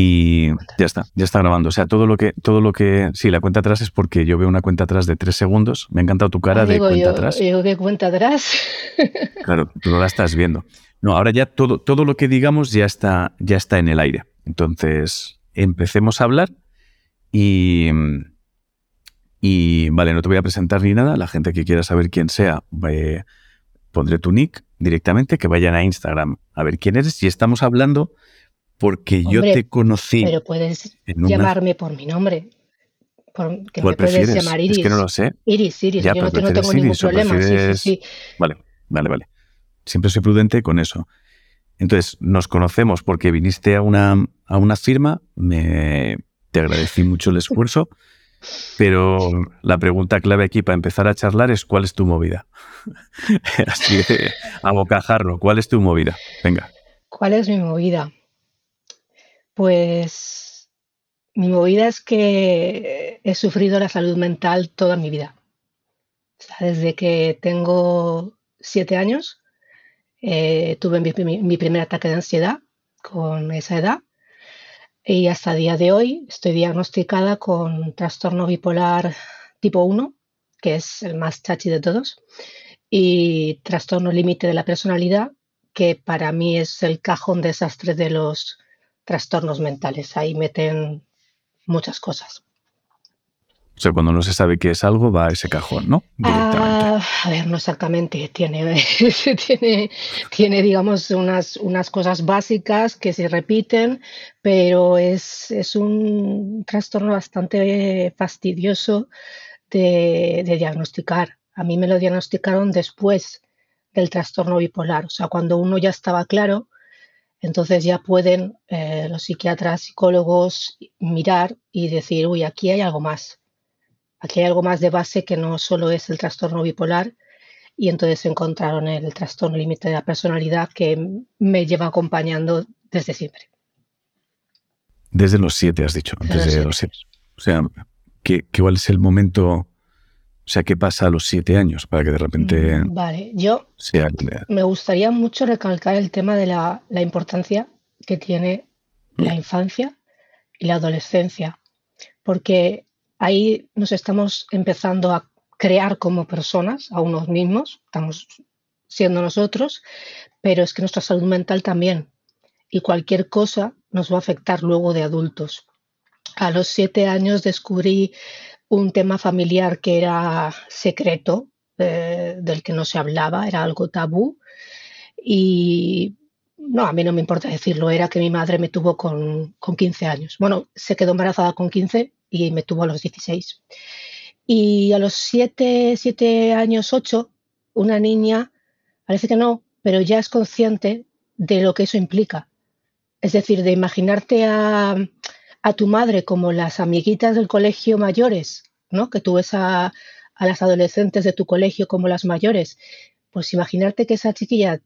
Y ya está, ya está grabando. O sea, todo lo que, todo lo que. Sí, la cuenta atrás es porque yo veo una cuenta atrás de tres segundos. Me ha encantado tu cara Ah, de digo cuenta yo, atrás. digo, ¿qué cuenta atrás? Claro, tú no la estás viendo. No, ahora ya todo, todo lo que digamos ya está, ya está en el aire. Entonces, empecemos a hablar y. Y vale, no te voy a presentar ni nada. La gente que quiera saber quién sea, eh, pondré tu nick directamente, que vayan a Instagram a ver quién eres. Y estamos hablando porque yo te conocí. Pero puedes una- llamarme por mi nombre. Por- que ¿Cuál me puedes prefieres? llamar Iris. Es que no lo sé. Iris, Iris, Ya, yo no, tengo prefieres ningún Iris o problema. Sí, sí, prefieres- sí. Vale, vale, vale. Siempre soy prudente con eso. Entonces, nos conocemos porque viniste a una, a una firma, me, te agradecí mucho el esfuerzo, pero la pregunta clave aquí para empezar a charlar es ¿cuál es tu movida? Así de, a bocajarro, ¿cuál es tu movida? Venga. ¿Cuál es mi movida? Pues mi movida es que he sufrido la salud mental toda mi vida. O sea, desde que tengo siete años, eh, tuve mi, primer ataque de ansiedad con esa edad y hasta el día de hoy estoy diagnosticada con trastorno bipolar tipo 1, que es el más chachi de todos, y trastorno límite de la personalidad, que para mí es el cajón desastre de los trastornos mentales. Ahí meten muchas cosas. O sea, cuando no se sabe qué es algo, va a ese cajón, ¿no? Ah, a ver, no exactamente. Tiene, tiene, tiene digamos, unas, unas cosas básicas que se repiten, pero es, es un trastorno bastante fastidioso de, de diagnosticar. A mí me lo diagnosticaron después del trastorno bipolar, o sea, cuando uno ya estaba claro, entonces ya pueden eh, los psiquiatras, psicólogos mirar y decir, uy, aquí hay algo más. Aquí hay algo más de base que no solo es el trastorno bipolar y entonces encontraron el trastorno límite de la personalidad que me lleva acompañando desde siempre. Desde los siete, has dicho. Desde los Desde siete. los siete. O sea, ¿qué, qué- ¿cuál es el momento? O sea, ¿qué pasa a los siete años para que de repente Mm, Vale, yo sea... me gustaría mucho recalcar el tema de la, la importancia que tiene la infancia y la adolescencia, porque ahí nos estamos empezando a crear como personas, a unos mismos, estamos siendo nosotros, pero es que nuestra salud mental también, y cualquier cosa nos va a afectar luego de adultos. A los siete años descubrí un tema familiar que era secreto, eh, del que no se hablaba, era algo tabú. Y no, a mí no me importa decirlo, era que mi madre me tuvo con, con 15 años. Bueno, se quedó embarazada con 15 y me tuvo a los 16. Y a los 7, 7 años, 8, una niña, parece que no, pero ya es consciente de lo que eso implica. Es decir, de imaginarte a, a tu madre como las amiguitas del colegio mayores, ¿no? Que tú ves a, las adolescentes de tu colegio como las mayores. Pues imaginarte que esa chiquilla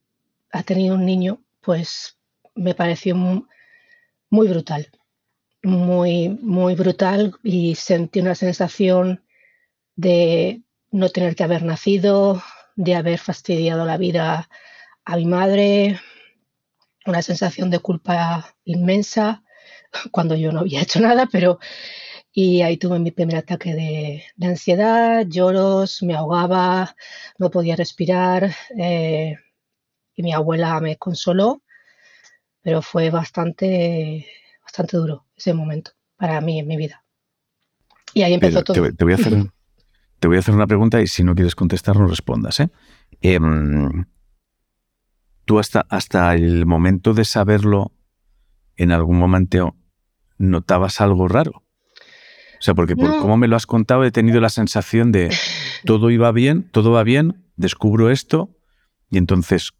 ha tenido un niño, pues me pareció mu- muy brutal, muy, muy brutal y sentí una sensación de no tener que haber nacido, de haber fastidiado la vida a mi madre, una sensación de culpa inmensa cuando yo no había hecho nada, pero y ahí tuve mi primer ataque de, de ansiedad, lloros, me ahogaba, no podía respirar eh, y mi abuela me consoló, pero fue bastante, bastante duro ese momento para mí en mi vida. Y ahí empezó todo. te, te voy a hacer, te voy a hacer una pregunta y si no quieres contestar, no respondas. ¿eh? Em, ¿Tú hasta, hasta el momento de saberlo, en algún momento notabas algo raro? O sea, porque por No. cómo me lo has contado he tenido la sensación de todo iba bien, todo va bien, descubro esto y entonces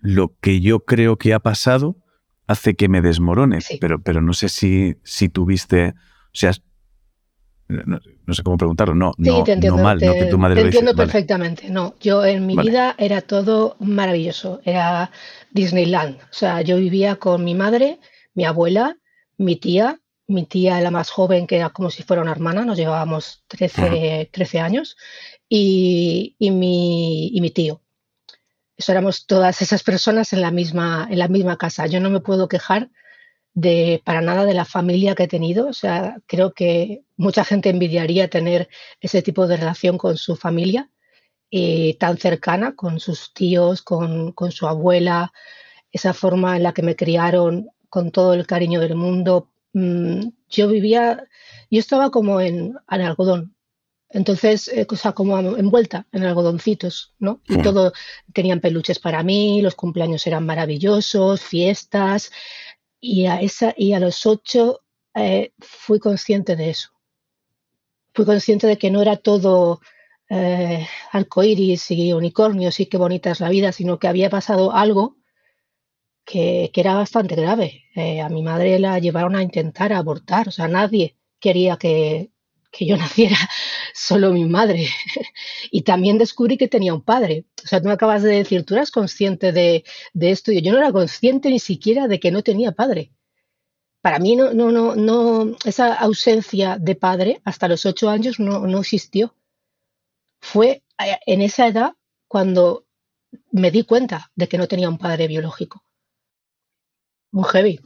lo que yo creo que ha pasado hace que me desmorone. Sí. Pero, pero no sé si, si tuviste, o sea, no, no sé cómo preguntarlo, no, Sí, no, te entiendo, no mal, no te, que tu madre te lo dice. entiendo Vale. perfectamente. No, yo en mi Vale. vida era todo maravilloso, era Disneyland. O sea, yo vivía con mi madre, mi abuela, mi tía, mi tía la más joven, que era como si fuera una hermana, nos llevábamos 13, 13 años, y, y mi, y mi tío. Eso éramos todas esas personas en la misma, en la misma casa. Yo no me puedo quejar de para nada de la familia que he tenido. O sea, creo que mucha gente envidiaría tener ese tipo de relación con su familia eh, tan cercana, con sus tíos, con, con, su abuela, esa forma en la que me criaron con todo el cariño del mundo. Mm, yo vivía, yo estaba como en, en algodón. Entonces, eh, cosa como envuelta en algodoncitos, ¿no? Y todo, tenían peluches para mí, los cumpleaños eran maravillosos, fiestas, y a, esa, y a los ocho eh, fui consciente de eso. Fui consciente de que no era todo eh, arcoíris y unicornios y qué bonita es la vida, sino que había pasado algo que, era bastante grave. Eh, a mi madre la llevaron a intentar abortar, o sea, nadie quería que, que yo naciera, solo mi madre. y también descubrí que tenía un padre. O sea, tú me acabas de decir, tú eras consciente de, de esto. Yo no era consciente ni siquiera de que no tenía padre. Para mí no, no, no, no, esa ausencia de padre hasta los ocho años no, no existió. Fue eh, en esa edad cuando me di cuenta de que no tenía un padre biológico. Un heavy.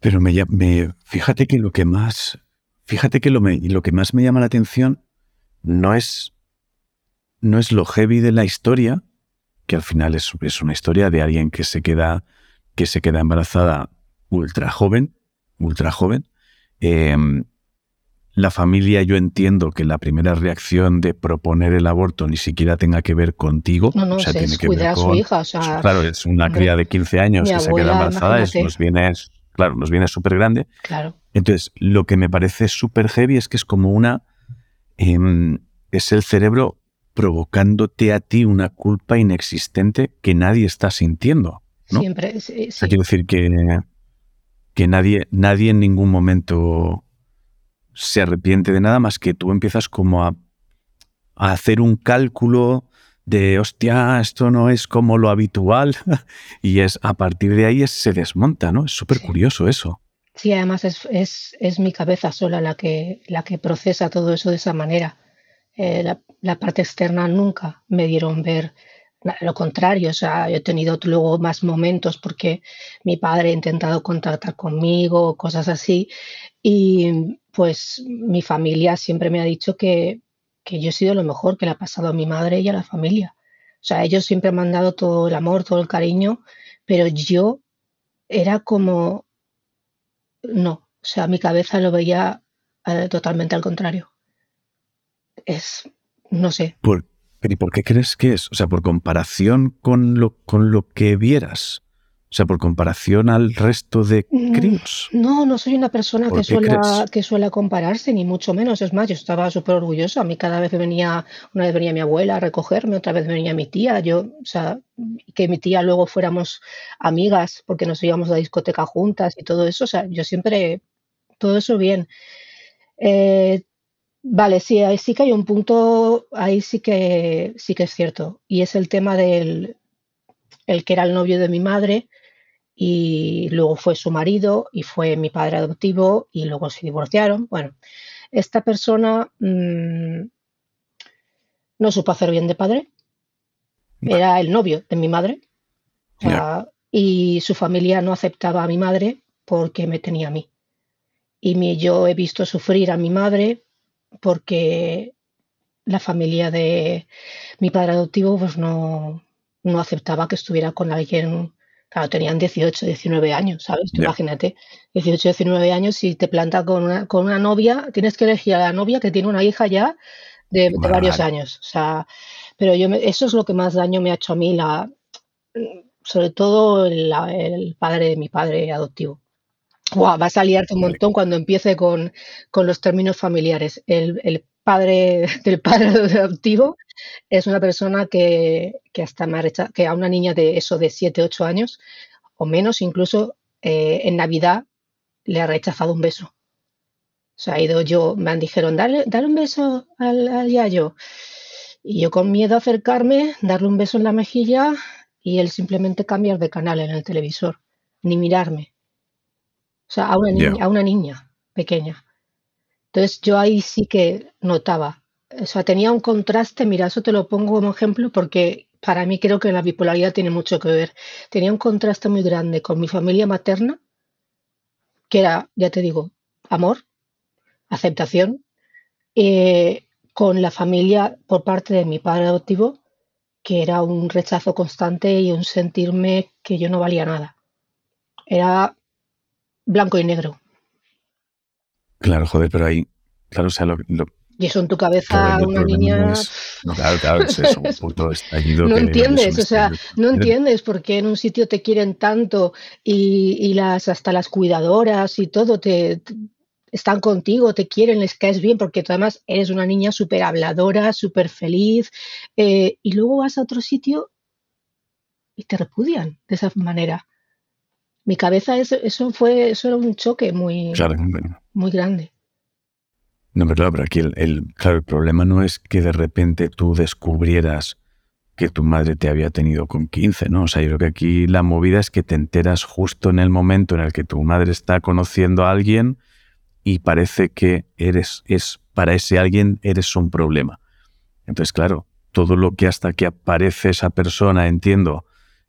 Pero me, me, fíjate que lo que más Fíjate que lo, lo que más me llama la atención no es, no es lo heavy de la historia, que al final es, es, una historia de alguien que se queda, que se queda embarazada ultra joven, ultra joven. Em, la familia, yo entiendo que la primera reacción de proponer el aborto ni siquiera tenga que ver contigo. No, no, o sea, tiene que ver con, a su hija. claro, es una cría de 15 años que se queda embarazada, es, nos viene claro, nos viene súper grande. Claro. Entonces, lo que me parece súper heavy es que es como una... Em, es el cerebro provocándote a ti una culpa inexistente que nadie está sintiendo. ¿no? Siempre, sí, quiero decir que, que nadie, nadie en ningún momento se arrepiente de nada más que tú empiezas como a, a hacer un cálculo de, hostia, esto no es como lo habitual. y es a partir de ahí se desmonta, ¿no? Es súper curioso eso. Sí, además es, es, es, mi cabeza sola la que, la que procesa todo eso de esa manera. Eh, la, la, parte externa nunca me dieron ver lo contrario. O sea, yo he tenido luego más momentos porque mi padre ha intentado contactar conmigo, cosas así. Y pues mi familia siempre me ha dicho que que yo he sido lo mejor que le ha pasado a mi madre y a la familia. O sea, ellos siempre me han dado todo el amor, todo el cariño, pero yo era como, no, o sea, mi cabeza lo veía eh, totalmente al contrario. Es, no sé. ¿Por, ¿Y por qué crees que es? O sea, por comparación con lo, con lo que vieras. O sea, por comparación al resto de mm, críos. No, no soy una persona que suela, que suele compararse, ni mucho menos. Es más, yo estaba súper orgullosa. A mí cada vez venía, una vez venía mi abuela a recogerme, otra vez venía mi tía. Yo, o sea, que mi tía luego fuéramos amigas porque nos íbamos a la discoteca juntas y todo eso. O sea, yo siempre, todo eso bien. Eh, vale, sí, ahí sí que hay un punto, ahí sí que sí que es cierto. Y es el tema del el que era el novio de mi madre y luego fue su marido y fue mi padre adoptivo y luego se divorciaron. Bueno, esta persona mm, no supo hacer bien de padre, era el novio de mi madre y su familia no aceptaba a mi madre porque me tenía a mí. Y yo he visto sufrir a mi madre porque la familia de mi padre adoptivo pues no, no aceptaba que estuviera con alguien Claro, tenían 18, 19 años, ¿sabes? Imagínate, 18, 19 años y te planta con una, con una novia, tienes que elegir a la novia que tiene una hija ya de, varios años. O sea, pero yo eso es lo que más daño me ha hecho a mí, la, sobre todo el, padre de mi padre adoptivo. Wow, va a salirte un montón cuando empiece con, con los términos familiares. El, el, padre del padre adoptivo es una persona que, que hasta me que a una niña de eso de 7, 8 años o menos, incluso eh, en Navidad le ha rechazado un beso. O sea, ha ido yo, me han dijeron, dale, dale un beso al, al yayo. Y yo con miedo a acercarme, darle un beso en la mejilla y él simplemente cambiar de canal en el televisor, ni mirarme. O sea, a una, niña, a una niña pequeña. Entonces yo ahí sí que notaba o sea, tenía un contraste, mira, eso te lo pongo como ejemplo porque para mí creo que la bipolaridad tiene mucho que ver. Tenía un contraste muy grande con mi familia materna, que era, ya te digo, amor, aceptación, eh, con la familia por parte de mi padre adoptivo, que era un rechazo constante y un sentirme que yo no valía nada. Era blanco y negro. Claro, joder, pero ahí, claro, o sea, lo, y eso en tu cabeza, una niña. No, claro, claro, es un puto estallido. no entiendes, o sea, no entiendes por qué en un sitio te quieren tanto y, y las hasta las cuidadoras y todo te, están contigo, te quieren, les caes bien, porque tú además eres una niña súper habladora, súper feliz, eh, y luego vas a otro sitio y te repudian de esa manera. Mi cabeza, eso, eso fue, eso era un choque muy, muy grande. No, pero claro, pero aquí el, claro, el problema no es que de repente tú descubrieras que tu madre te había tenido con 15, ¿no? O sea, yo creo que aquí la movida es que te enteras justo en el momento en el que tu madre está conociendo a alguien y parece que eres, es, para ese alguien eres un problema. Entonces, claro, todo lo que hasta que aparece esa persona, entiendo,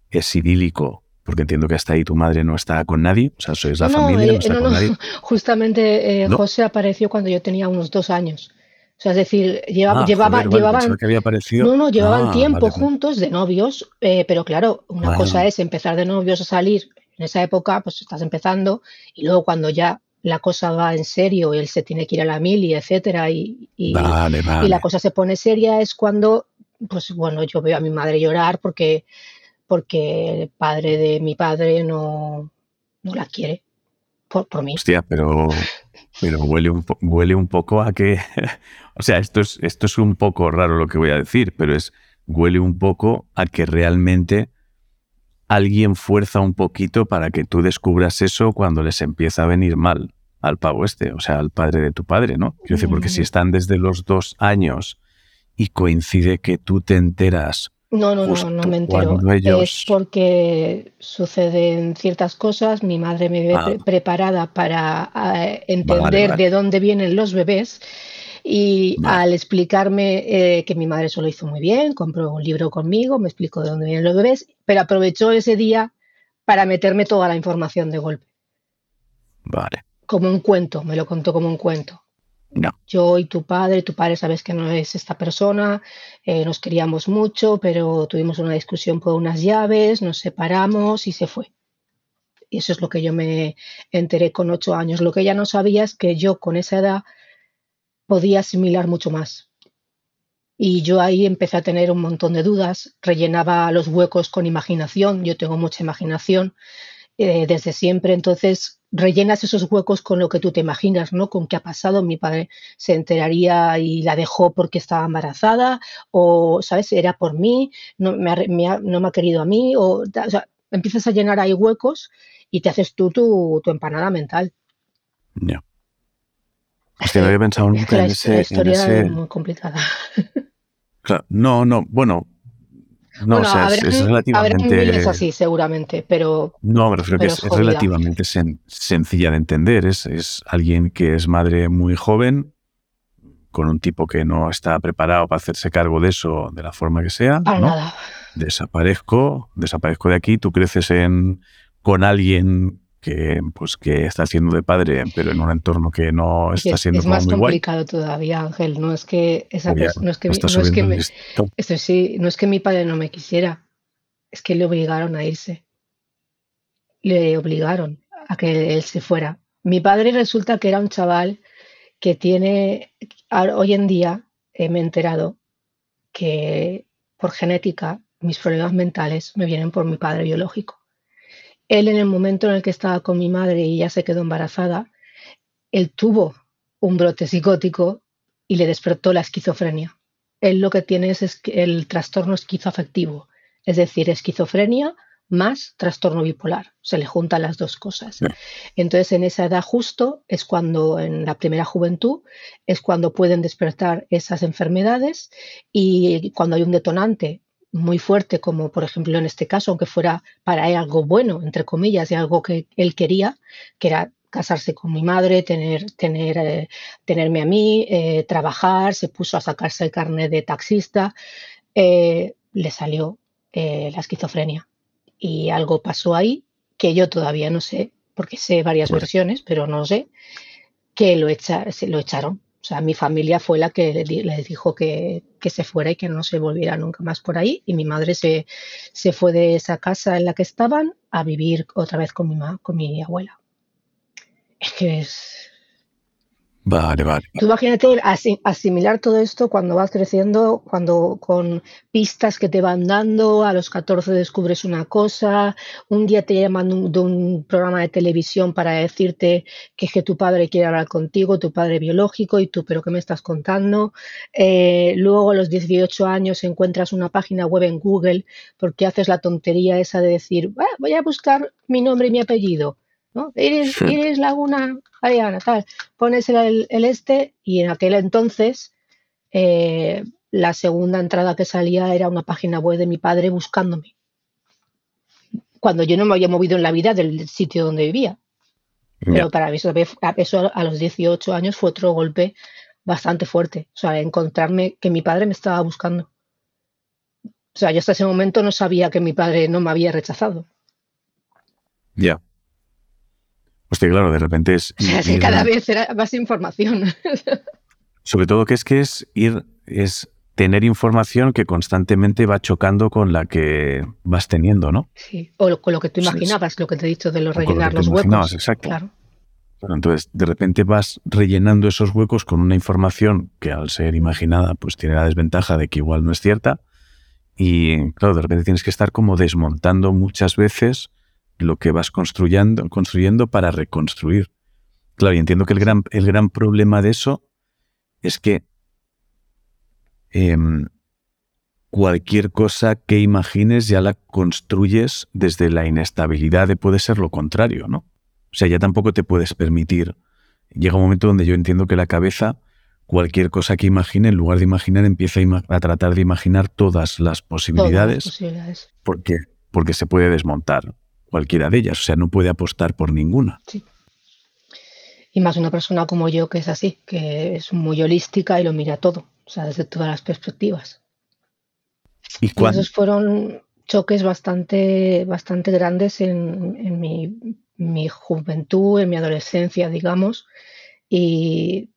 es idílico, porque entiendo que hasta ahí tu madre no está con nadie, o sea, sois la familia, no, eh, está con nadie. Justamente eh, José apareció cuando yo tenía unos dos años. O sea, es decir, llevaba, ah, llevaban, no, no, llevaban ah, tiempo juntos de novios, eh, pero claro, una cosa es empezar de novios a salir. En esa época, pues estás empezando, y luego cuando ya la cosa va en serio, él se tiene que ir a la mili, etcétera, y, y, la cosa se pone seria es cuando, pues bueno, yo veo a mi madre llorar porque, porque el padre de mi padre no, no la quiere por, por mí. Hostia, pero, pero huele, un, huele un poco a que, o sea, esto es, esto es un poco raro lo que voy a decir, pero es, huele un poco a que realmente alguien fuerza un poquito para que tú descubras eso cuando les empieza a venir mal al pavo este, o sea, al padre de tu padre, ¿no? Quiero decir, porque si mm. están desde los dos años y coincide que tú te enteras. No, no, no, no me entero. Es porque suceden ciertas cosas, mi madre me ve ah. preparada para eh, entender de dónde vienen los bebés y al explicarme eh, que mi madre eso lo hizo muy bien, compró un libro conmigo, me explicó de dónde vienen los bebés, pero aprovechó ese día para meterme toda la información de golpe. Vale. Como un cuento, me lo contó como un cuento. Yo y tu padre, tu padre sabes que no es esta persona, eh, nos queríamos mucho, pero tuvimos una discusión por unas llaves, nos separamos y se fue. Y eso es lo que yo me enteré con ocho años. Lo que ella no sabía es que yo con esa edad podía asimilar mucho más. Y yo ahí empecé a tener un montón de dudas, rellenaba los huecos con imaginación, yo tengo mucha imaginación eh, desde siempre, entonces rellenas esos huecos con lo que tú te imaginas, ¿no? Con qué ha pasado, mi padre se enteraría y la dejó porque estaba embarazada, o, ¿sabes? Era por mí, no me ha, no me ha querido a mí, o, o sea, empiezas a llenar ahí huecos y te haces tú tu, tu empanada mental. Ya. No había pensado nunca en ese. La historia es muy complicada. no, no, bueno. No, o sea, es, relativamente. Así, seguramente, pero. No, me refiero que es, relativamente sencilla de entender. Es, es alguien que es madre muy joven, con un tipo que no está preparado para hacerse cargo de eso de la forma que sea. Para nada. Desaparezco, desaparezco de aquí, tú creces en, con alguien que pues que está siendo de padre, pero en un entorno que no está siendo es, más complicado todavía, Ángel. No es que esa no es que, no es que, me, sí, no es que mi padre no me quisiera, es que le obligaron a irse. Le obligaron a que él se fuera. Mi padre resulta que era un chaval que tiene hoy en día eh, me he enterado que por genética mis problemas mentales me vienen por mi padre biológico. Él en el momento en el que estaba con mi madre y ya se quedó embarazada, él tuvo un brote psicótico y le despertó la esquizofrenia. Él lo que tiene es el trastorno esquizoafectivo, es decir, esquizofrenia más trastorno bipolar. Se le juntan las dos cosas. Entonces, en esa edad justo es cuando, en la primera juventud, es cuando pueden despertar esas enfermedades y cuando hay un detonante muy fuerte, como por ejemplo en este caso, aunque fuera para él algo bueno, entre comillas, y algo que él quería, que era casarse con mi madre, tener, tener, eh, tenerme a mí, eh, trabajar, se puso a sacarse el carnet de taxista, eh, le salió la esquizofrenia. Y algo pasó ahí que yo todavía no sé porque sé varias versiones, pero no sé, que lo, echa, lo echaron. O sea, mi familia fue la que le, dijo que, se fuera y que no se volviera nunca más por ahí. Y mi madre se, se fue de esa casa en la que estaban a vivir otra vez con mi, con mi abuela. Es que es, Vale, vale. Imagínate asimilar todo esto cuando vas creciendo, cuando con pistas que te van dando, a los 14 descubres una cosa, un día te llaman de un programa de televisión para decirte que es que tu padre quiere hablar contigo, tu padre biológico, y tú, pero ¿qué me estás contando? Eh, luego a los 18 años encuentras una página web en Google porque haces la tontería esa de decir, ah, voy a buscar mi nombre y mi apellido ¿no? Iris, Iris Laguna Ariana, tal. Pones el, este y en aquel entonces eh, la segunda entrada que salía era una página web de mi padre buscándome. Cuando yo no me había movido en la vida del sitio donde vivía. Pero para mí eso, eso a los 18 años fue otro golpe bastante fuerte. O sea, encontrarme que mi padre me estaba buscando. O sea, yo hasta ese momento no sabía que mi padre no me había rechazado. Ya. Hostia, claro, de repente es... cada vez era más información. Sobre todo que es que es ir, es tener información que constantemente va chocando con la que vas teniendo, ¿no? Sí, o con lo que tú imaginabas, lo que te he dicho de los rellenar los huecos. Exacto. Claro. entonces, de repente vas rellenando esos huecos con una información que al ser imaginada, pues tiene la desventaja de que igual no es cierta. Y claro, de repente tienes que estar como desmontando muchas veces lo que vas construyendo, construyendo para reconstruir. Claro, y entiendo que el gran, el gran problema de eso es que em, cualquier cosa que imagines ya la construyes desde la inestabilidad de puede ser lo contrario, ¿no? O sea, ya tampoco te puedes permitir. Llega un momento donde yo entiendo que la cabeza, cualquier cosa que imagine, en lugar de imaginar, empieza a, tratar de imaginar todas las posibilidades, todas las posibilidades. Porque, porque se puede desmontar cualquiera de ellas, o sea, no puede apostar por ninguna. Sí. Y más una persona como yo que es así, que es muy holística y lo mira todo, o sea, desde todas las perspectivas. Y, esos fueron choques bastante, bastante grandes en, mi, juventud, en mi adolescencia, digamos, y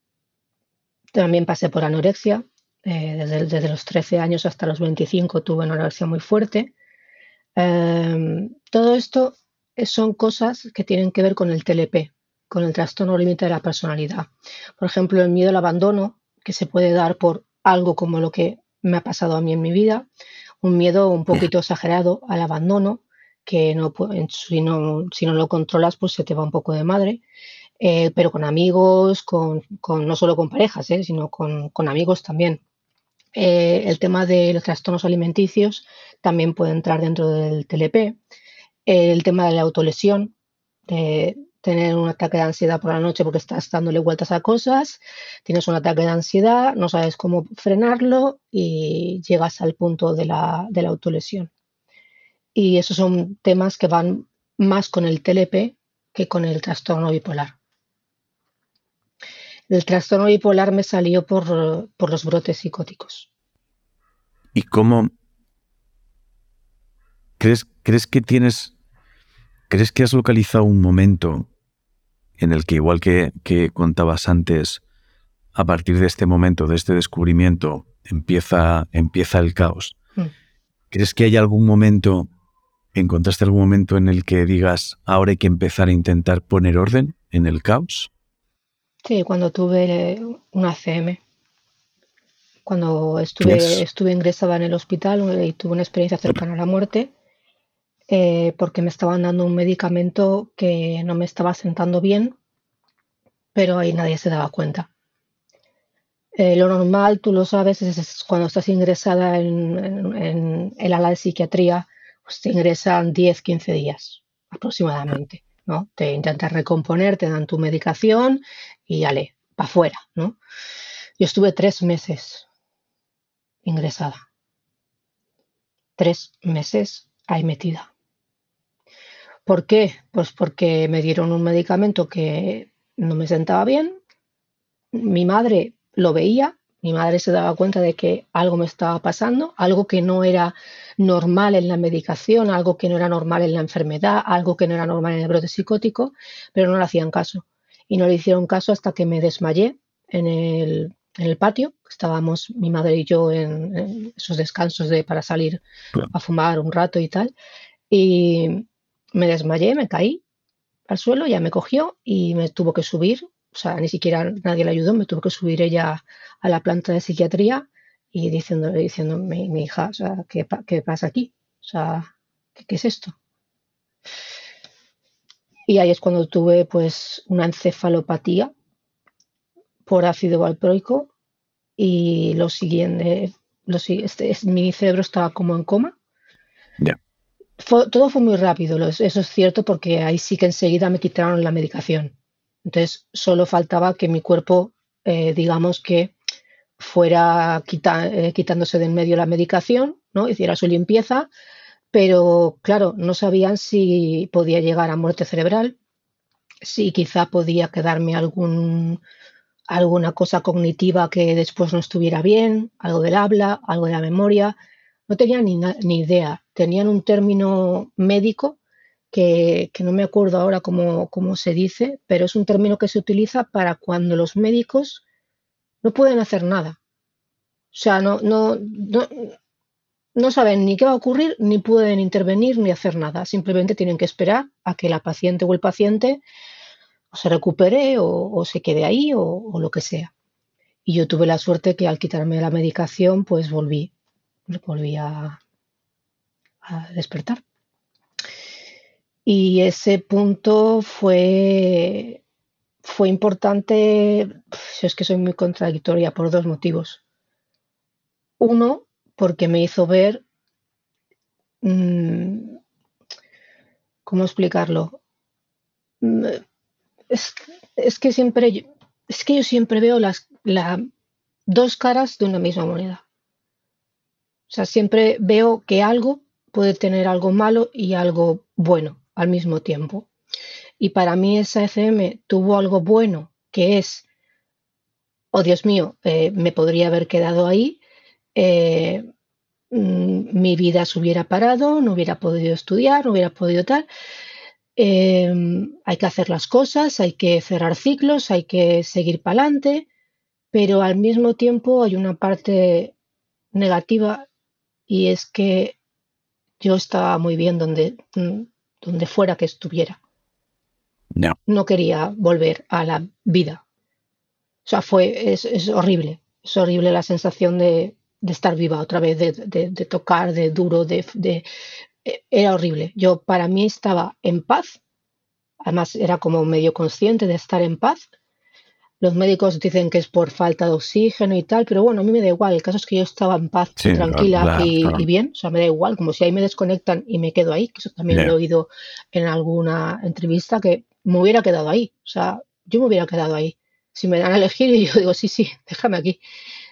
también pasé por anorexia. Eh, desde, desde, los 13 años hasta los 25 tuve anorexia muy fuerte Em, todo esto son cosas que tienen que ver con el TLP, con el trastorno límite de la personalidad. Por ejemplo, el miedo al abandono, que se puede dar por algo como lo que me ha pasado a mí en mi vida, un miedo un poquito exagerado al abandono, que no, si, no, si no lo controlas, pues se te va un poco de madre. Eh, pero con amigos, con, no solo con parejas, eh, sino con, con amigos también. Eh, el tema de los trastornos alimenticios también puede entrar dentro del TLP. El tema de la autolesión, de tener un ataque de ansiedad por la noche porque estás dándole vueltas a cosas, tienes un ataque de ansiedad, no sabes cómo frenarlo y llegas al punto de la, de la autolesión. Y esos son temas que van más con el TLP que con el trastorno bipolar. El trastorno bipolar me salió por, los brotes psicóticos. ¿Y cómo crees, crees que tienes, crees que has localizado un momento en el que igual que, contabas antes, a partir de este momento, de este descubrimiento, empieza, empieza el caos? Mm. ¿Crees que hay algún momento, encontraste algún momento en el que digas, ahora hay que empezar a intentar poner orden en el caos? Sí, cuando tuve una CM. Cuando estuve, estuve ingresada en el hospital y tuve una experiencia cercana a la muerte, eh, porque me estaban dando un medicamento que no me estaba sentando bien, pero ahí nadie se daba cuenta. Eh, lo normal, tú lo sabes, es, cuando estás ingresada en, el ala de psiquiatría, pues te ingresan 10, 15 días aproximadamente. ¿no? Te intentas recomponer, te dan tu medicación y ale, para afuera, ¿no? Yo estuve tres meses ingresada. Tres meses ahí metida. ¿Por qué? Pues porque me dieron un medicamento que no me sentaba bien. Mi madre lo veía, Mi madre se daba cuenta de que algo me estaba pasando, algo que no era normal en la medicación, algo que no era normal en la enfermedad, algo que no era normal en el brote psicótico, pero no le hacían caso. Y no le hicieron caso hasta que me desmayé en el, en el patio. Estábamos mi madre y yo en, esos descansos de, para salir a fumar un rato y tal. Y me desmayé, me caí al suelo, ya me cogió y me tuvo que subir. O sea, ni siquiera nadie le ayudó, me tuvo que subir ella a la planta de psiquiatría y diciéndole, diciendo mi, hija, o sea, ¿qué, ¿qué, pasa aquí? O sea, ¿qué, es esto? Y ahí es cuando tuve pues una encefalopatía por ácido valproico y lo siguiente, lo, este, mi cerebro estaba como en coma. Todo fue muy rápido, eso es cierto, porque ahí sí que enseguida me quitaron la medicación. Entonces solo faltaba que mi cuerpo, eh, digamos que fuera eh, quitándose de en medio la medicación, ¿no? hiciera su limpieza, pero claro, no sabían si podía llegar a muerte cerebral, si quizá podía quedarme algún alguna cosa cognitiva que después no estuviera bien, algo del habla, algo de la memoria. No tenían ni, ni idea. Tenían un término médico que, no me acuerdo ahora cómo, cómo, se dice, pero es un término que se utiliza para cuando los médicos no pueden hacer nada. O sea, no, no, no, no saben ni qué va a ocurrir, ni pueden intervenir, ni hacer nada. Simplemente tienen que esperar a que la paciente o el paciente se recupere o, se quede ahí o, lo que sea. Y yo tuve la suerte que al quitarme la medicación, pues volví, volví a, despertar. Y ese punto fue, fue importante, es que soy muy contradictoria por dos motivos. Uno, porque me hizo ver, mm, ¿cómo explicarlo? Mm, es, que siempre, es que yo siempre veo las dos caras de una misma moneda. O sea, siempre veo que algo puede tener algo malo y algo bueno al mismo tiempo. Y para mí esa FM tuvo algo bueno, que es, oh Dios mío, eh, me podría haber quedado ahí, eh, mm, mi vida se hubiera parado, no hubiera podido estudiar, no hubiera podido tal, Em, hay que hacer las cosas, hay que cerrar ciclos, hay que seguir para adelante, pero al mismo tiempo hay una parte negativa y es que yo estaba muy bien donde, mm, donde fuera que estuviera. No. no quería volver a la vida. O sea, fue, es, horrible. Es horrible la sensación de, estar viva otra vez, de, de tocar, de duro, de, e, era horrible. Yo para mí estaba en paz, además era como medio consciente de estar en paz. Los médicos dicen que es por falta de oxígeno y tal, pero bueno, a mí me da igual. El caso es que yo estaba en paz, tranquila y, bien. O sea, me da igual, como si ahí me desconectan y me quedo ahí, que eso también lo he oído en alguna entrevista, que me hubiera quedado ahí. O sea, yo me hubiera quedado ahí. Si me dan a elegir, y yo digo, sí, sí, déjame aquí.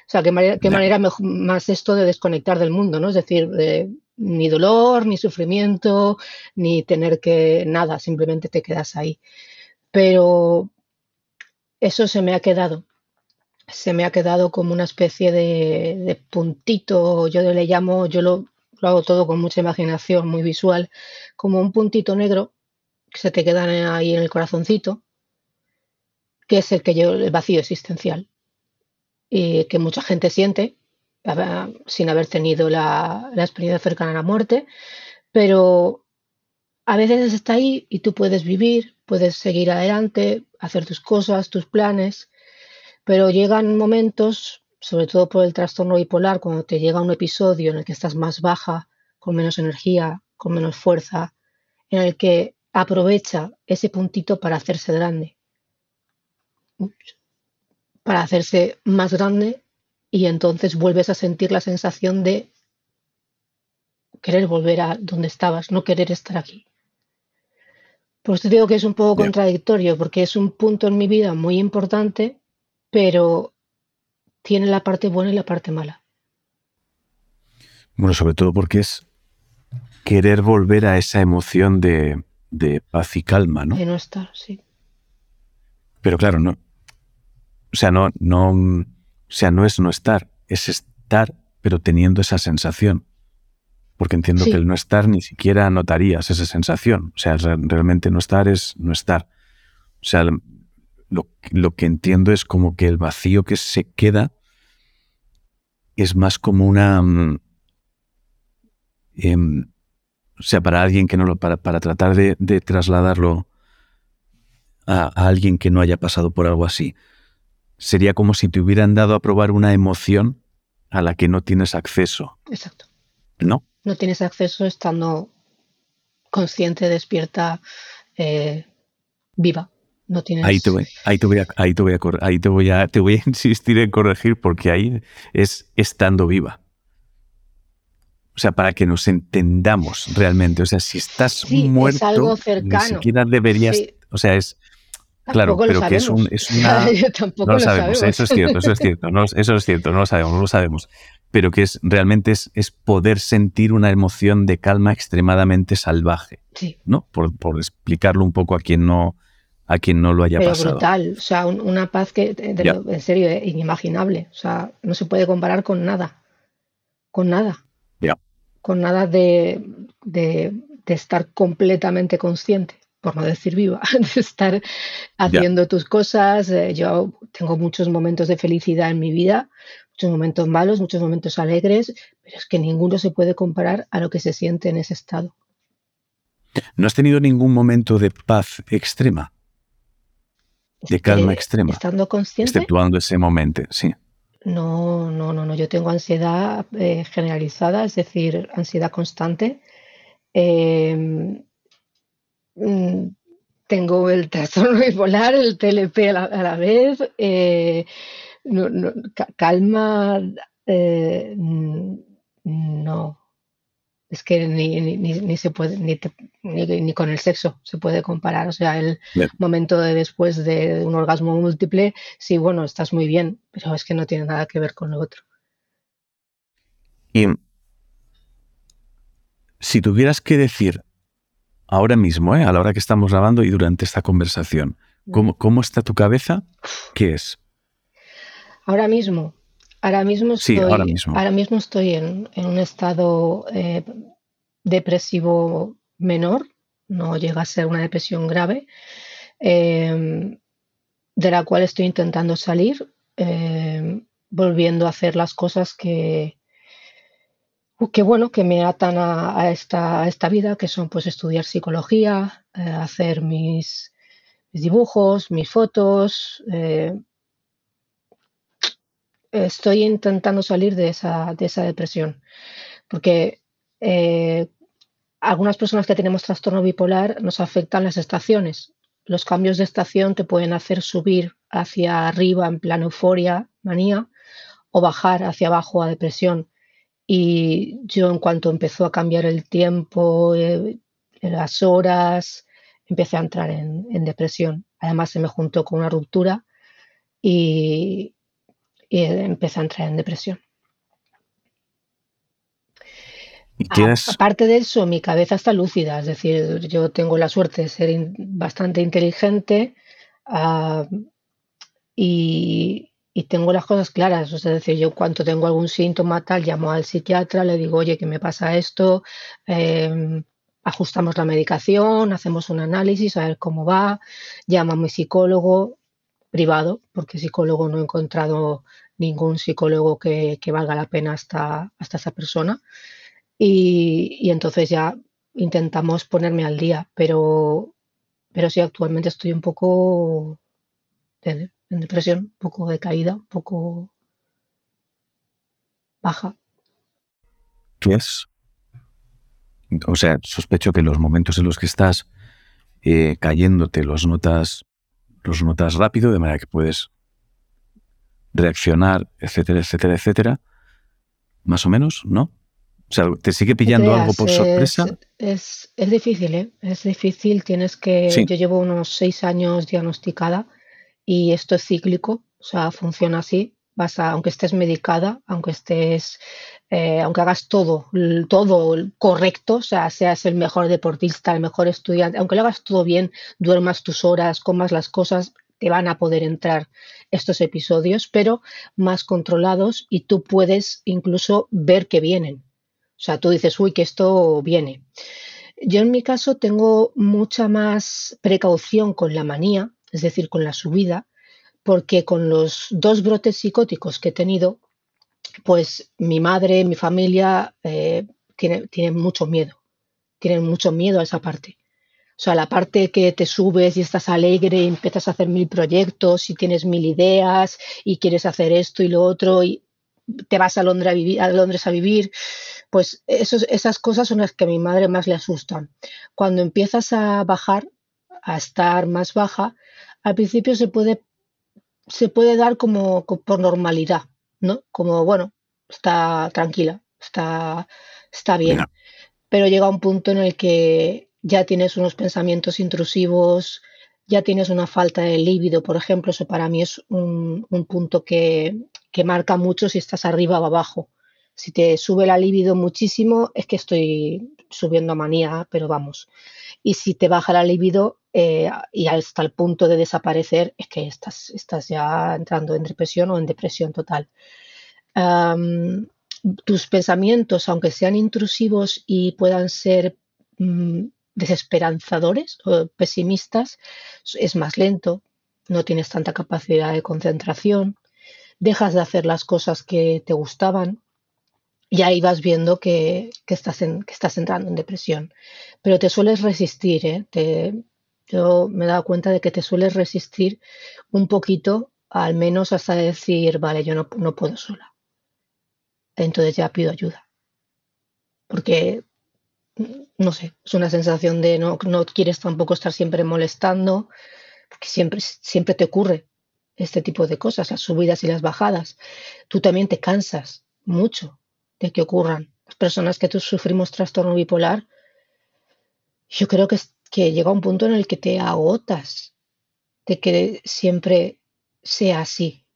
O sea, qué manera, qué manera más esto de desconectar del mundo, ¿no? Es decir, de, ni dolor, ni sufrimiento, ni tener que nada, simplemente te quedas ahí. Pero eso se me ha quedado. Se me ha quedado como una especie de, puntito, yo le llamo, yo lo, lo, hago todo con mucha imaginación, muy visual, como un puntito negro que se te queda ahí en el corazoncito, que es el que yo, el vacío existencial, y que mucha gente siente, sin haber tenido la, experiencia cercana a la muerte, pero a veces está ahí y tú puedes vivir, puedes seguir adelante, hacer tus cosas, tus planes, pero llegan momentos, sobre todo por el trastorno bipolar, cuando te llega un episodio en el que estás más baja, con menos energía, con menos fuerza, en el que aprovecha ese puntito para hacerse grande, para hacerse más grande y entonces vuelves a sentir la sensación de querer volver a donde estabas, no querer estar aquí. Pues te digo que es un poco contradictorio porque es un punto en mi vida muy importante, pero tiene la parte buena y la parte mala. Bueno, sobre todo porque es querer volver a esa emoción de, paz y calma, ¿no? De no estar, sí. Pero claro, no. O sea, no, no, o sea, no es no estar, es estar, pero teniendo esa sensación. Porque entiendo que el no estar ni siquiera notarías esa sensación. O sea, realmente no estar es no estar. O sea, lo, lo que entiendo es como que el vacío que se queda es más como una... Mm, em, o sea, para alguien que no lo... Para, para tratar de, trasladarlo a, alguien que no haya pasado por algo así, sería como si te hubieran dado a probar una emoción a la que no tienes acceso. Exacto. ¿No? No tienes acceso estando consciente, despierta, eh, viva. No tienes... Ahí te voy, ahí te voy a, ahí te voy a, ahí te voy a, te voy a insistir en corregir porque ahí es estando viva. O sea, para que nos entendamos realmente. O sea, si estás muerto, algo ni siquiera deberías. O sea, es. Claro, pero que es, un, es una. no lo, sabemos, eso es cierto, eso es cierto, no, eso es cierto, no lo sabemos, no lo sabemos. Pero que es realmente es, es poder sentir una emoción de calma extremadamente salvaje. Sí. ¿No? Por, por explicarlo un poco a quien no, a quien no lo haya Pero pasado. brutal, o sea, una paz que, en serio, es inimaginable. O sea, no se puede comparar con nada. Con nada. Ya. Con nada de, de, estar completamente consciente, por no decir viva, de estar haciendo tus cosas. Eh, yo tengo muchos momentos de felicidad en mi vida, muchos momentos malos, muchos momentos alegres, pero es que ninguno se puede comparar a lo que se siente en ese estado. ¿No has tenido ningún momento de paz extrema? de calma extrema. Estando consciente. Exceptuando ese momento, sí. No, no, no, no. Yo tengo ansiedad eh, generalizada, es decir, ansiedad constante. Em, mm, tengo el trastorno bipolar, el TLP a la, vez. Eh, calma, eh, no, es que ni, ni, se puede, ni, ni, con el sexo se puede comparar. O sea, el momento de después de un orgasmo múltiple, sí, bueno, estás muy bien, pero es que no tiene nada que ver con lo otro. Y si tuvieras que decir ahora mismo, ¿eh? a la hora que estamos grabando y durante esta conversación, ¿cómo, mm. cómo está tu cabeza? ¿Qué es? Ahora mismo, Ahora mismo estoy, ahora mismo. estoy en, un estado eh, depresivo menor, no llega a ser una depresión grave, em, de la cual estoy intentando salir, em, volviendo a hacer las cosas que, que bueno, que me atan a, esta, esta, vida, que son pues estudiar psicología, eh, hacer mis, mis, dibujos, mis fotos, eh, estoy intentando salir de esa, de esa depresión, porque eh, algunas personas que tenemos trastorno bipolar nos afectan las estaciones. Los cambios de estación te pueden hacer subir hacia arriba en plan euforia, manía, o bajar hacia abajo a depresión. Y yo en cuanto empezó a cambiar el tiempo, eh, las horas, empecé a entrar en, en, depresión. Además se me juntó con una ruptura y, y empecé a entrar en depresión. aparte de eso, mi cabeza está lúcida, es decir, yo tengo la suerte de ser bastante inteligente ah, y, tengo las cosas claras. es decir, yo cuando tengo algún síntoma tal, llamo al psiquiatra, le digo, oye, que me pasa esto, em, ajustamos la medicación, hacemos un análisis, a ver cómo va, llamo a mi psicólogo privado, porque psicólogo no he encontrado ningún psicólogo que, valga la pena hasta, hasta esa persona. Y, entonces ya intentamos ponerme al día, pero, pero sí, actualmente estoy un poco en, depresión, un poco decaída, un poco baja. ¿Qué es? O sea, sospecho que los momentos en los que estás eh, cayéndote los notas, los notas rápido, de manera que puedes reaccionar, etcétera, etcétera, etcétera, más o menos, ¿no? O sea, ¿te sigue pillando algo por sorpresa? Es, es, difícil, ¿eh? Es difícil, tienes que... Yo llevo unos seis años diagnosticada y esto es cíclico, o sea, funciona así. Vas a, aunque estés medicada, aunque estés, eh, aunque hagas todo, todo correcto, o sea, seas el mejor deportista, el mejor estudiante, aunque lo hagas todo bien, duermas tus horas, comas las cosas, te van a poder entrar estos episodios, pero más controlados y tú puedes incluso ver que vienen. O sea, tú dices, uy, que esto viene. Yo en mi caso tengo mucha más precaución con la manía, es decir, con la subida, porque con los dos brotes psicóticos que he tenido, pues mi madre, mi familia eh, tienen mucho miedo, tienen mucho miedo a esa parte. O sea, la parte que te subes y estás alegre y empiezas a hacer mil proyectos y tienes mil ideas y quieres hacer esto y lo otro y te vas a Londres a vivir, a Londres a vivir pues esas cosas son las que a mi madre más le asustan. Cuando empiezas a bajar, a estar más baja, al principio se puede, se puede dar como, por normalidad, ¿no? Como, bueno, está tranquila, está, está bien. Pero llega un punto en el que ya tienes unos pensamientos intrusivos, ya tienes una falta de líbido, por ejemplo, eso para mí es un, punto que, marca mucho si estás arriba o abajo. Si te sube la libido muchísimo, es que estoy subiendo a manía, pero vamos. Y si te baja la libido eh, y hasta el punto de desaparecer, es que estás, estás ya entrando en depresión o en depresión total. tus pensamientos, aunque sean intrusivos y puedan ser mm, desesperanzadores o pesimistas, es más lento, no tienes tanta capacidad de concentración, dejas de hacer las cosas que te gustaban, y ahí vas viendo que, estás que estás entrando en depresión. Pero te sueles resistir, ¿eh? yo me he dado cuenta de que te sueles resistir un poquito, al menos hasta decir, vale, yo no, no puedo sola. Entonces ya pido ayuda. Porque, no sé, es una sensación de no, no quieres tampoco estar siempre molestando, porque siempre, siempre te ocurre este tipo de cosas, las subidas y las bajadas. Tú también te cansas mucho de que ocurran. Las personas que tú sufrimos trastorno bipolar, yo creo que, que llega un punto en el que te agotas de que siempre sea así,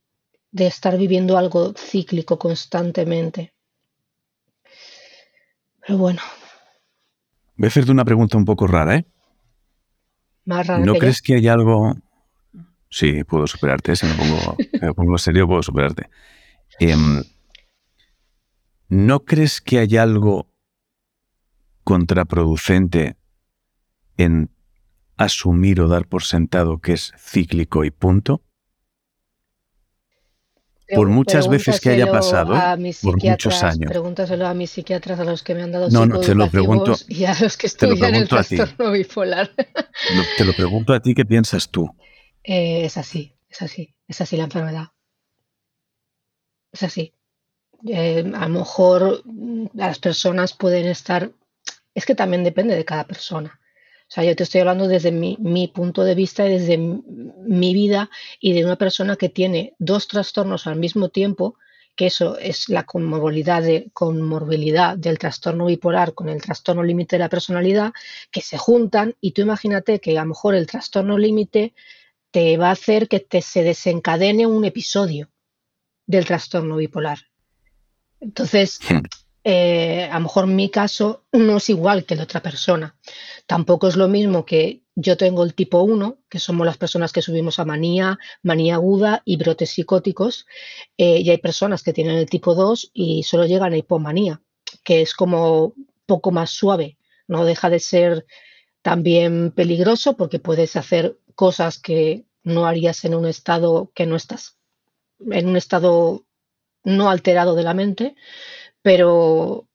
de estar viviendo algo cíclico constantemente. Pero bueno. Voy a hacerte una pregunta un poco rara, ¿eh? Más rara. ¿No crees que hay algo... Sí, puedo superarte, si me pongo, me pongo serio, puedo superarte. Em, ¿No crees que hay algo contraproducente en asumir o dar por sentado que es cíclico y punto? Por muchas veces que haya pasado, por muchos años. Pregúntaselo a mis psiquiatras, a los que me han dado no, no, te lo pregunto, y a los que estudian el trastorno bipolar. te lo pregunto a ti, ¿qué piensas tú? Eh, es así, es así, es así la enfermedad. Es así. Eh, a lo mejor mm, las personas pueden estar, es que también depende de cada persona. O sea, yo te estoy hablando desde mi, punto de vista y desde mi, vida y de una persona que tiene dos trastornos al mismo tiempo, que eso es la comorbilidad, de, comorbilidad del trastorno bipolar con el trastorno límite de la personalidad, que se juntan y tú imagínate que a lo mejor el trastorno límite te va a hacer que te se desencadene un episodio del trastorno bipolar. Entonces, hmm. Eh, a lo mejor mi caso no es igual que el de otra persona. Tampoco es lo mismo que yo tengo el tipo 1, que somos las personas que subimos a manía, manía aguda y brotes psicóticos, eh, y hay personas que tienen el tipo 2 y solo llegan a hipomanía, que es como poco más suave, no deja de ser también peligroso porque puedes hacer cosas que no harías en un estado que no estás, en un estado no alterado de la mente, pero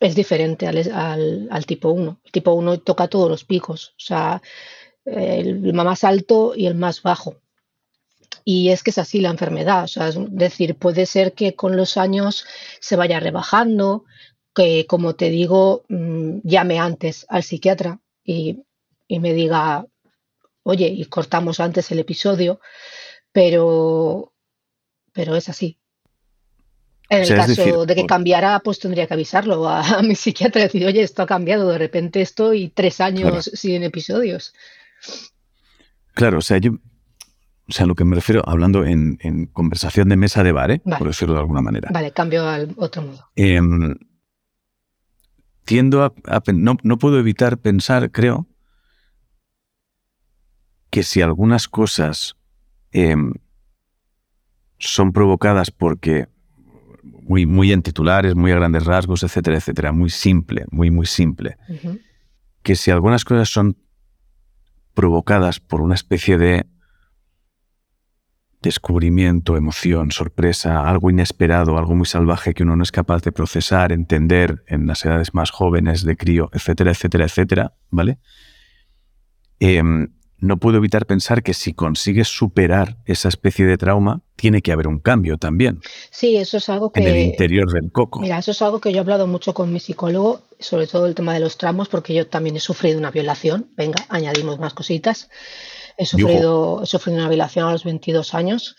es diferente al, tipo 1. El tipo 1 toca todos los picos, o sea, el más alto y el más bajo. Y es que es así la enfermedad, o sea, es decir, puede ser que con los años se vaya rebajando, que como te digo, mm, llame antes al psiquiatra y, y me diga, oye, y cortamos antes el episodio, pero pero es así. En el caso de que cambiara, pues tendría que avisarlo a, mi psiquiatra y decir, oye, esto ha cambiado, de repente estoy tres años sin episodios. Claro, o sea, yo, o sea, lo que me refiero, hablando en, conversación de mesa de bar, ¿eh? por decirlo de alguna manera. Vale, cambio al otro modo. Em, tiendo a, no, no, puedo evitar pensar, creo, que si algunas cosas em, son provocadas porque muy, muy en titulares, muy a grandes rasgos, etcétera, etcétera, muy simple, muy, muy simple. Que si algunas cosas son provocadas por una especie de descubrimiento, emoción, sorpresa, algo inesperado, algo muy salvaje que uno no es capaz de procesar, entender en las edades más jóvenes de crío, etcétera, etcétera, etcétera, ¿vale? Em, no puedo evitar pensar que si consigues superar esa especie de trauma, tiene que haber un cambio también. Sí, eso es algo que... En el interior del coco. Mira, eso es algo que yo he hablado mucho con mi psicólogo, sobre todo el tema de los traumas, porque yo también he sufrido una violación. Venga, añadimos más cositas. He sufrido, he sufrido una violación a los 22 años.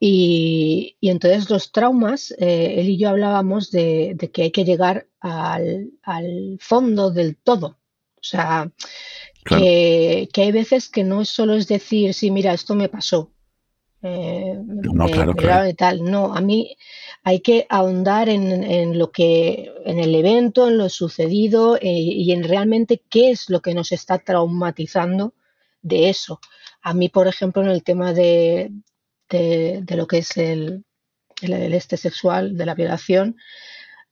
Y, entonces los traumas, eh, él y yo hablábamos de, que hay que llegar al, al fondo del todo. O sea, que, hay veces que no solo es decir, sí, mira, esto me pasó. Eh, no, claro, claro. Tal. No, a mí hay que ahondar en, lo que, en el evento, en lo sucedido eh, y en realmente qué es lo que nos está traumatizando de eso. A mí, por ejemplo, en el tema de, de, lo que es el, el, este sexual, de la violación,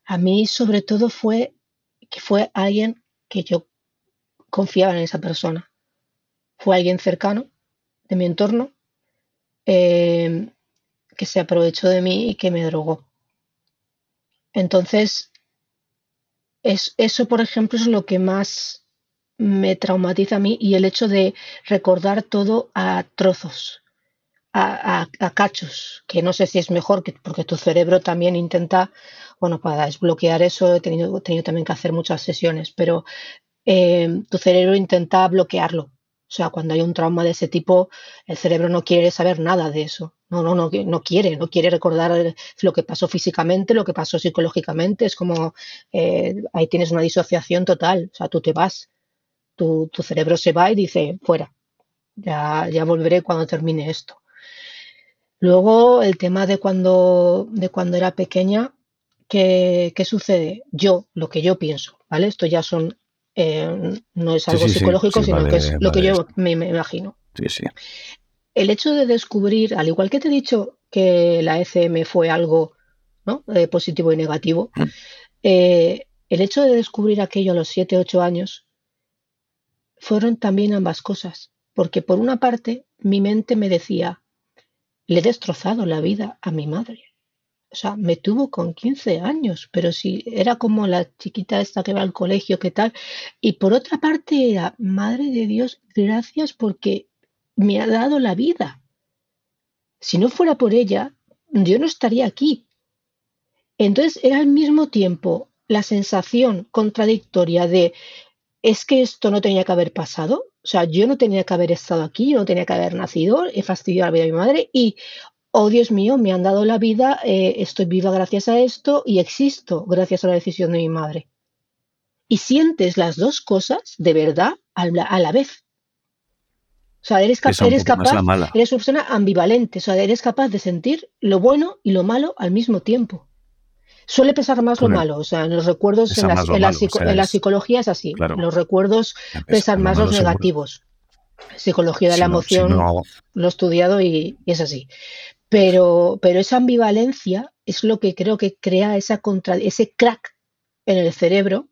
a mí sobre todo fue que fue alguien que yo confiaba en esa persona. Fue alguien cercano de mi entorno eh, que se aprovechó de mí y que me drogó. Entonces, es, eso, por ejemplo, es lo que más me traumatiza a mí y el hecho de recordar todo a trozos, a, cachos, que no sé si es mejor, que, porque tu cerebro también intenta, bueno, para desbloquear eso he tenido, he tenido también que hacer muchas sesiones, pero eh, tu cerebro intenta bloquearlo. O sea, cuando hay un trauma de ese tipo, el cerebro no quiere saber nada de eso. No, no, no, no quiere, no quiere recordar lo que pasó físicamente, lo que pasó psicológicamente. Es como eh, ahí tienes una disociación total. O sea, tú te vas, tu, cerebro se va y dice, fuera, ya, ya volveré cuando termine esto. Luego, el tema de cuando, de cuando era pequeña, ¿qué, ¿qué sucede? Yo, lo que yo pienso, ¿vale? Esto ya son eh, no es algo psicológico, sino que es lo que yo me, imagino. El hecho de descubrir, al igual que te he dicho que la ECM fue algo eh, positivo y negativo, mm. eh, el hecho de descubrir aquello a los 7, 8 años fueron también ambas cosas. Porque por una parte, mi mente me decía, le he destrozado la vida a mi madre o sea, me tuvo con 15 años, pero si era como la chiquita esta que va al colegio, ¿qué tal? Y por otra parte era, madre de Dios, gracias porque me ha dado la vida. Si no fuera por ella, yo no estaría aquí. Entonces era al mismo tiempo la sensación contradictoria de, es que esto no tenía que haber pasado, o sea, yo no tenía que haber estado aquí, yo no tenía que haber nacido, he fastidiado la vida de mi madre y oh Dios mío, me han dado la vida, eh, estoy viva gracias a esto y existo gracias a la decisión de mi madre. Y sientes las dos cosas de verdad a la, vez. O sea, eres, capaz, eres eres una persona ambivalente, o sea, eres capaz de sentir lo bueno y lo malo al mismo tiempo. Suele pesar más lo malo, o sea, en los recuerdos, en la, psicología es así, los recuerdos pesan más los negativos. Psicología de la emoción lo he estudiado y, es así. Pero, pero esa ambivalencia es lo que creo que crea esa contra, ese crack en el cerebro,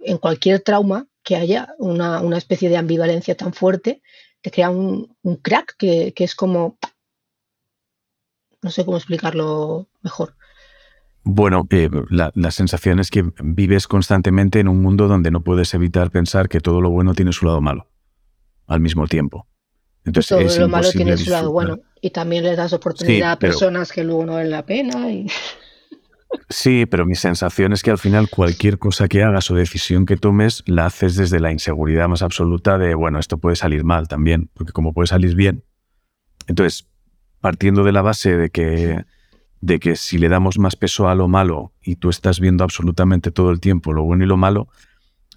en cualquier trauma que haya una, especie de ambivalencia tan fuerte, te crea un, crack que, es como... No sé cómo explicarlo mejor. Bueno, eh, la, la, sensación es que vives constantemente en un mundo donde no puedes evitar pensar que todo lo bueno tiene su lado malo al mismo tiempo. Entonces, todo lo malo tiene su lado bueno. Y también les das oportunidad a personas que luego no valen la pena. Y... Sí, pero mi sensación es que al final cualquier cosa que hagas o decisión que tomes la haces desde la inseguridad más absoluta de, bueno, esto puede salir mal también, porque como puede salir bien. Entonces, partiendo de la base de que, de que si le damos más peso a lo malo y tú estás viendo absolutamente todo el tiempo lo bueno y lo malo,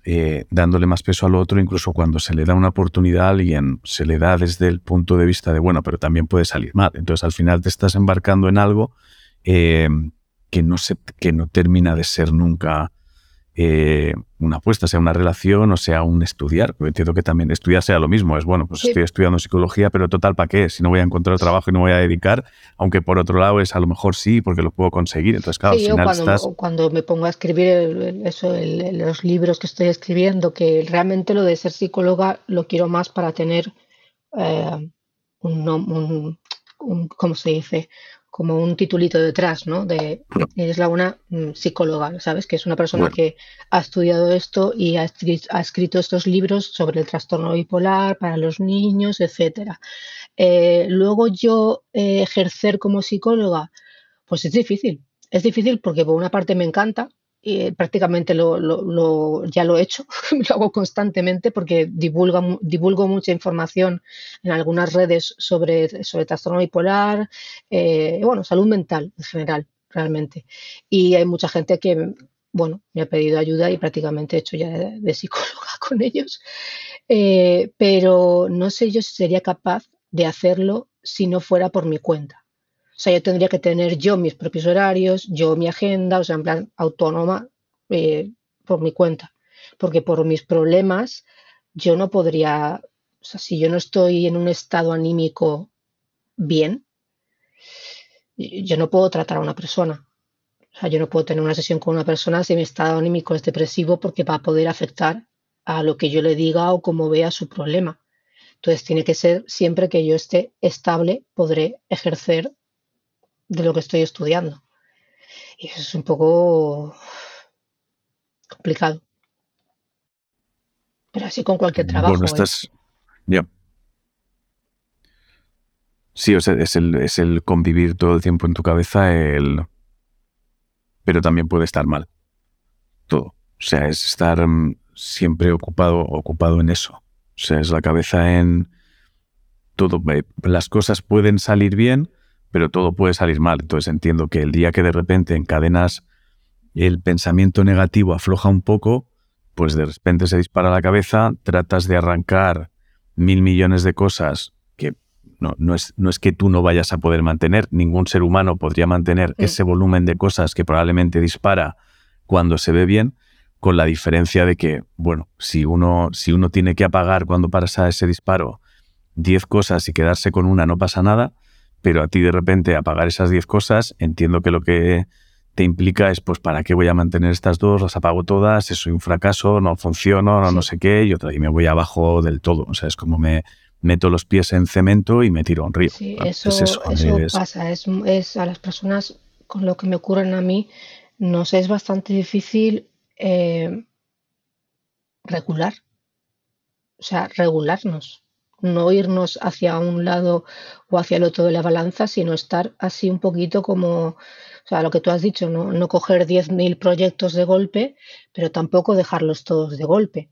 eh, dándole más peso al otro, incluso cuando se le da una oportunidad a alguien, se le da desde el punto de vista de, bueno, pero también puede salir mal. Entonces al final te estás embarcando en algo eh, que, no se, que no termina de ser nunca eh, una apuesta, sea una relación o sea un estudiar. Porque entiendo que también estudiar sea lo mismo. Es bueno, pues estoy estudiando psicología, pero total, ¿para qué? Si no voy a encontrar trabajo y no voy a dedicar, aunque por otro lado es a lo mejor sí, porque lo puedo conseguir. Entonces, claro, sí, al final cuando, estás. cuando me pongo a escribir eso, los libros que estoy escribiendo, que realmente lo de ser psicóloga lo quiero más para tener eh, un, un, un, ¿cómo se dice? Como un titulito detrás, ¿no? De eres la una mm, psicóloga, ¿sabes? Que es una persona que ha estudiado esto y ha, escrito estos libros sobre el trastorno bipolar para los niños, etcétera. Eh, luego yo eh, ejercer como psicóloga, pues es difícil. Es difícil porque por una parte me encanta, y prácticamente lo, lo, ya lo he hecho, lo hago constantemente porque divulgo mucha información en algunas redes sobre, sobre trastorno bipolar, eh, bueno, salud mental en general, realmente. Y hay mucha gente que, bueno, me ha pedido ayuda y prácticamente he hecho ya de, psicóloga con ellos, eh, pero no sé yo si sería capaz de hacerlo si no fuera por mi cuenta. Sea, yo tendría que tener yo mis propios horarios, yo mi agenda, o sea, en plan autónoma eh, por mi cuenta. Porque por mis problemas yo no podría, o sea, si yo no estoy en un estado anímico bien, yo no puedo tratar a una persona. O sea, yo no puedo tener una sesión con una persona si mi estado anímico es depresivo porque va a poder afectar a lo que yo le diga o como vea su problema. Entonces tiene que ser siempre que yo esté estable, podré ejercer de lo que estoy estudiando. Y eso es un poco complicado. Pero así con cualquier trabajo. Bueno, ¿eh? estás. Ya. Sí, o sea, es el, es el convivir todo el tiempo en tu cabeza, el. Pero también puede estar mal. Todo. O sea, es estar mm, siempre ocupado, ocupado en eso. O sea, es la cabeza en todo. Eh, las cosas pueden salir bien, pero todo puede salir mal. Entonces entiendo que el día que de repente encadenas el pensamiento negativo afloja un poco, pues de repente se dispara la cabeza, tratas de arrancar mil millones de cosas que no, no, es, no es que tú no vayas a poder mantener, ningún ser humano podría mantener ese volumen de cosas que probablemente dispara cuando se ve bien, con la diferencia de que, bueno, si uno, si uno tiene que apagar cuando pasa ese disparo 10 cosas y quedarse con una no pasa nada, pero a ti de repente apagar esas 10 cosas, entiendo que lo que te implica es, pues, ¿para qué voy a mantener estas dos? Las apago todas, soy un fracaso, no funciono, no, no sé qué, y, otra, y me voy abajo del todo. O sea, es como me meto los pies en cemento y me tiro a un río. Sí, eso, eso, pasa. Es, a las personas, con lo que me ocurren a mí, nos es bastante difícil eh, regular. O sea, regularnos no irnos hacia un lado o hacia el otro de la balanza, sino estar así un poquito como, o sea, lo que tú has dicho, no, no coger 10.000 proyectos de golpe, pero tampoco dejarlos todos de golpe.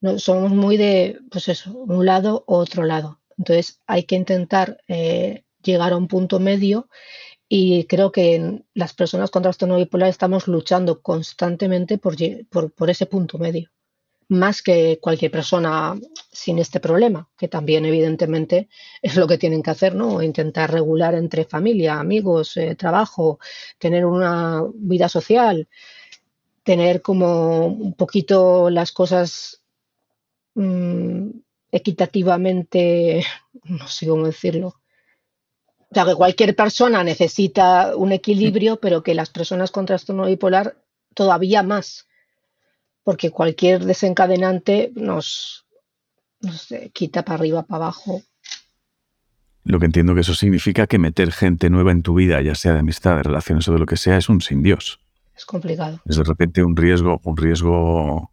No, somos muy de, pues eso, un lado o otro lado. Entonces hay que intentar eh, llegar a un punto medio y creo que las personas con trastorno bipolar estamos luchando constantemente por, por ese punto medio más que cualquier persona sin este problema, que también evidentemente es lo que tienen que hacer, ¿no? Intentar regular entre familia, amigos, eh, trabajo, tener una vida social, tener como un poquito las cosas mm, equitativamente, no sé cómo decirlo. O sea, que cualquier persona necesita un equilibrio, pero que las personas con trastorno bipolar todavía más porque cualquier desencadenante nos, quita para arriba, para abajo. Lo que entiendo que eso significa que meter gente nueva en tu vida, ya sea de amistad, de relaciones o de lo que sea, es un sin Dios. Es complicado. Es de repente un riesgo, un riesgo,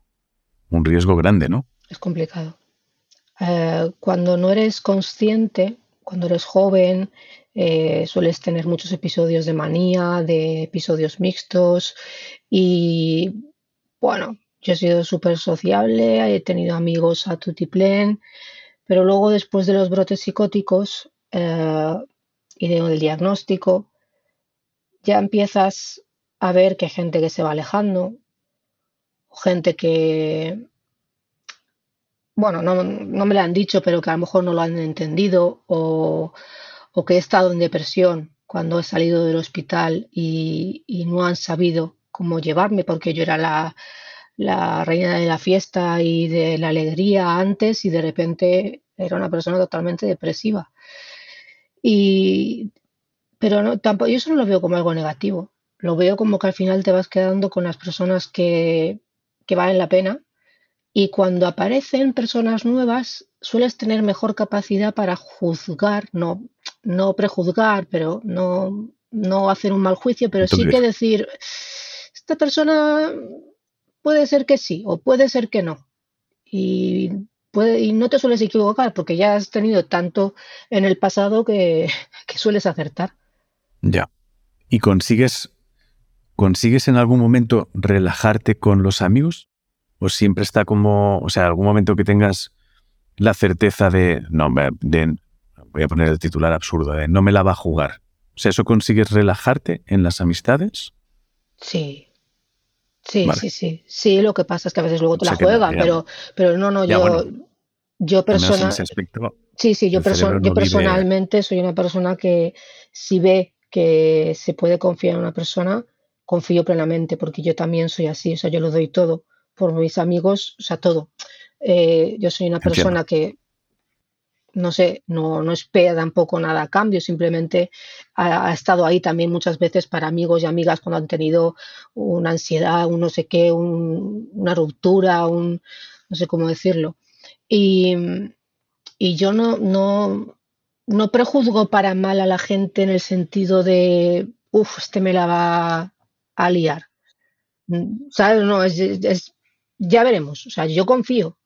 un riesgo grande, ¿no? Es complicado. Eh, cuando no eres consciente, cuando eres joven, eh, sueles tener muchos episodios de manía, de episodios mixtos y bueno, yo he sido súper sociable, he tenido amigos a tutiplén, pero luego después de los brotes psicóticos eh, y del diagnóstico, ya empiezas a ver que hay gente que se va alejando, gente que, bueno, no, me lo han dicho, pero que a lo mejor no lo han entendido, o, que he estado en depresión cuando he salido del hospital y no han sabido cómo llevarme porque yo era la, la reina de la fiesta y de la alegría antes y de repente era una persona totalmente depresiva. Y, pero no, tampoco, yo eso no lo veo como algo negativo. Lo veo como que al final te vas quedando con las personas que, que valen la pena y cuando aparecen personas nuevas sueles tener mejor capacidad para juzgar, no, no prejuzgar, pero no, no hacer un mal juicio, pero sí que decir, esta persona puede ser que sí o puede ser que no. Y, puede, y no te sueles equivocar porque ya has tenido tanto en el pasado que, que sueles acertar. Ya. ¿Y consigues, consigues en algún momento relajarte con los amigos? ¿O siempre está como, o sea, algún momento que tengas la certeza de, no, de, voy a poner el titular absurdo, de no me la va a jugar? O sea, ¿eso consigues relajarte en las amistades? Sí. Sí, sí, sí. Sí, lo que pasa es que a veces luego te la juegan, pero, pero no, no, yo, yo personalmente. Sí, sí, yo, yo personalmente soy una persona que si ve que se puede confiar en una persona, confío plenamente, porque yo también soy así, o sea, yo lo doy todo por mis amigos, o sea, todo. Eh, yo soy una persona que no sé, no, no espera tampoco nada a cambio, simplemente ha, estado ahí también muchas veces para amigos y amigas cuando han tenido una ansiedad, un no sé qué, una ruptura, un no sé cómo decirlo. Y, y yo no, no, no prejuzgo para mal a la gente en el sentido de, uff, este me la va a liar. ¿Sabes? No, es, es, ya veremos. O sea, yo confío.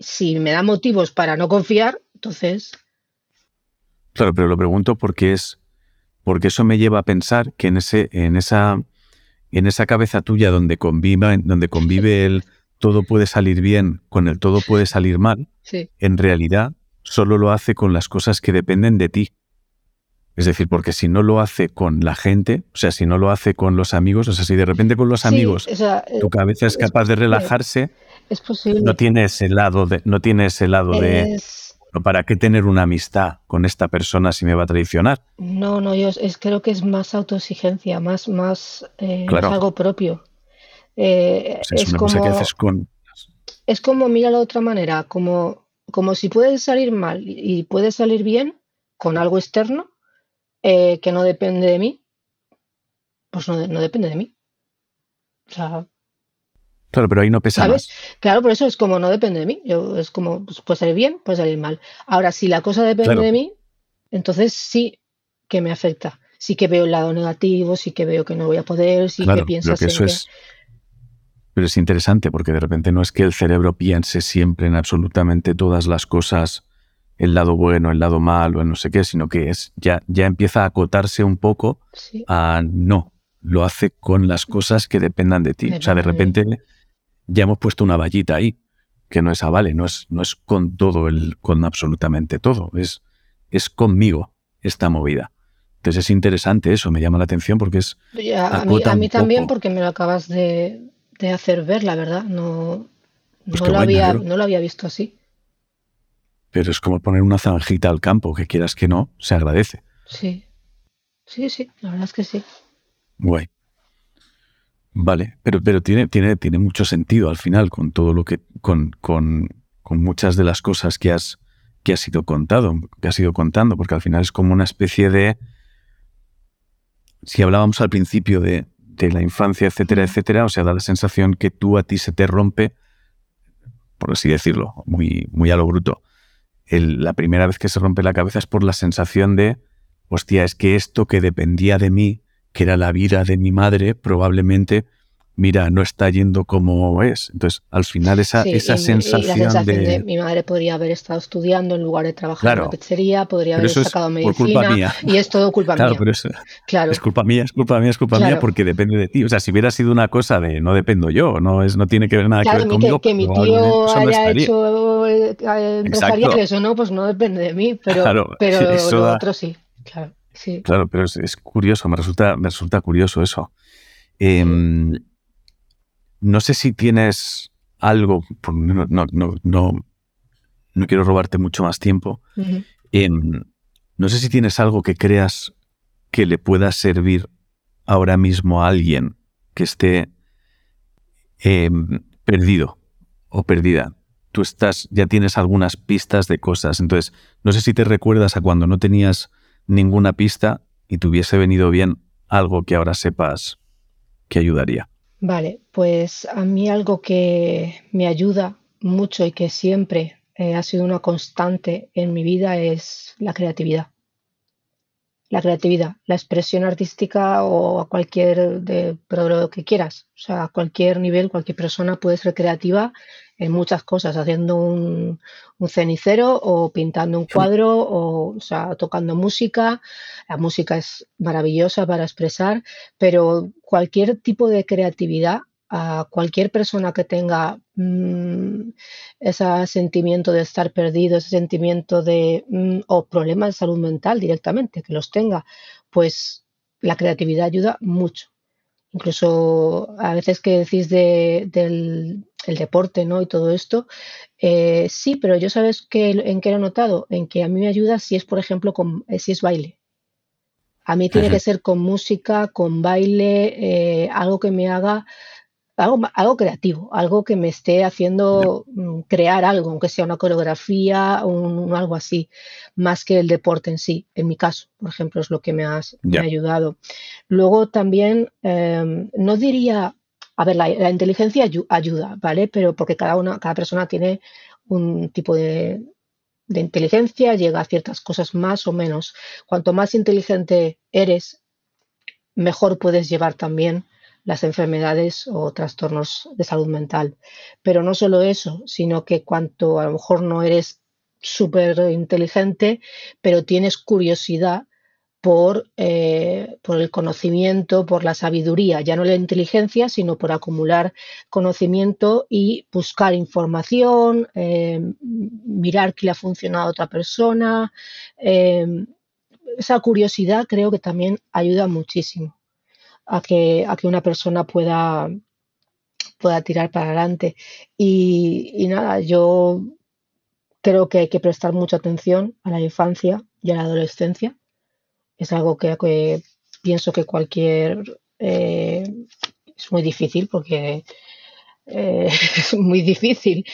Si me da motivos para no confiar, entonces. Claro, pero lo pregunto porque es. Porque eso me lleva a pensar que en ese, en esa, en esa cabeza tuya donde conviva, donde convive el todo puede salir bien con el todo puede salir mal, en realidad solo lo hace con las cosas que dependen de ti. Es decir, porque si no lo hace con la gente, o sea, si no lo hace con los amigos, o sea, si de repente con los amigos tu cabeza es capaz de relajarse, es posible. no tiene ese lado de, no tiene ese lado de ¿Para qué tener una amistad con esta persona si me va a traicionar? No, no, yo es, creo que es más autoexigencia, más, más eh, algo propio. Eh, es, como, es como, mira la otra manera, como, como si puedes salir mal y puedes salir bien con algo externo eh, que no depende de mí, pues no, no depende de mí. O sea, Claro, pero ahí no pesa ¿sabes? Claro, por eso es como no depende de mí. Yo, es como, pues, puede salir bien, puede salir mal. Ahora, si la cosa depende de mí, entonces sí que me afecta. Sí que veo el lado negativo, sí que veo que no voy a poder, sí que piensas eso es, Pero es interesante porque de repente no es que el cerebro piense siempre en absolutamente todas las cosas, el lado bueno, el lado malo, no sé qué, sino que es ya, ya empieza a acotarse un poco a no, lo hace con las cosas que dependan de ti. o sea, de repente ya hemos puesto una vallita ahí, que no es a vale, no es, no es con todo el, con absolutamente todo, es, es conmigo esta movida. Entonces es interesante eso, me llama la atención porque es... a, mí, también porque me lo acabas de, hacer ver, la verdad, no, pues no, lo había, no lo había visto así. Pero es como poner una zanjita al campo, que quieras que no, se agradece. Sí, sí, sí, la verdad es que sí. Guay. Vale, pero, pero tiene, tiene, tiene mucho sentido al final con todo lo que, con, con, con muchas de las cosas que has, que has ido contado, que has ido contando, porque al final es como una especie de. Si hablábamos al principio de, de la infancia, etcétera, etcétera, o sea, da la sensación que tú a ti se te rompe, por así decirlo, muy, muy a lo bruto. la primera vez que se rompe la cabeza es por la sensación de, hostia, es que esto que dependía de mí que era la vida de mi madre, probablemente, mira, no está yendo como es. Entonces, al final esa, esa sensación, de... Mi madre podría haber estado estudiando en lugar de trabajar en la pizzería, podría haber sacado medicina. Por culpa mía. Y es todo culpa claro, mía. Pero es, claro, es culpa mía, es culpa mía, es culpa mía porque depende de ti. O sea, si hubiera sido una cosa de no dependo yo, no, es, no tiene que ver nada que ver conmigo. Que, que mi tío haya hecho eh, empresariales o no, pues no depende de mí, pero, pero lo otro sí, claro. Claro, pero es, curioso, me resulta, me resulta curioso eso. Em, no sé si tienes algo, no, no, no, no, quiero robarte mucho más tiempo. Em, no sé si tienes algo que creas que le pueda servir ahora mismo a alguien que esté em, perdido o perdida. Tú estás, ya tienes algunas pistas de cosas. Entonces, no sé si te recuerdas a cuando no tenías ninguna pista y te hubiese venido bien algo que ahora sepas que ayudaría. Vale, pues a mí algo que me ayuda mucho y que siempre eh, ha sido una constante en mi vida es la creatividad. La creatividad, la expresión artística o a cualquier de, pero lo que quieras. O sea, a cualquier nivel, cualquier persona puede ser creativa en muchas cosas, haciendo un, cenicero o pintando un cuadro o, o, sea, tocando música. La música es maravillosa para expresar, pero cualquier tipo de creatividad a cualquier persona que tenga mm, ese sentimiento de estar perdido, ese sentimiento de mm, o problemas de salud mental directamente, que los tenga, pues la creatividad ayuda mucho. Incluso a veces que decís del deporte ¿no? y todo esto, eh, sí, pero yo sabes que, en qué lo he notado, en que a mí me ayuda si es, por ejemplo, con, eh, si es baile. A mí tiene que ser con música, con baile, eh, algo que me haga algo, creativo, algo que me esté haciendo mm, crear algo, aunque sea una coreografía o un, algo así, más que el deporte en sí. En mi caso, por ejemplo, es lo que me, ha ayudado. Luego también, em, no diría, a ver, la, inteligencia ayuda, ¿vale? Pero porque cada, una, cada persona tiene un tipo de, de inteligencia, llega a ciertas cosas más o menos. Cuanto más inteligente eres, mejor puedes llevar también las enfermedades o trastornos de salud mental. Pero no solo eso, sino que cuanto a lo mejor no eres súper inteligente, pero tienes curiosidad por, eh, por, el conocimiento, por la sabiduría, ya no la inteligencia, sino por acumular conocimiento y buscar información, eh, mirar qué le ha funcionado a otra persona. Eh, esa curiosidad creo que también ayuda muchísimo a que, a que una persona pueda, pueda tirar para adelante. Y, nada, yo creo que hay que prestar mucha atención a la infancia y a la adolescencia. Es algo que, pienso que cualquier... Eh, es muy difícil porque eh, es muy difícil,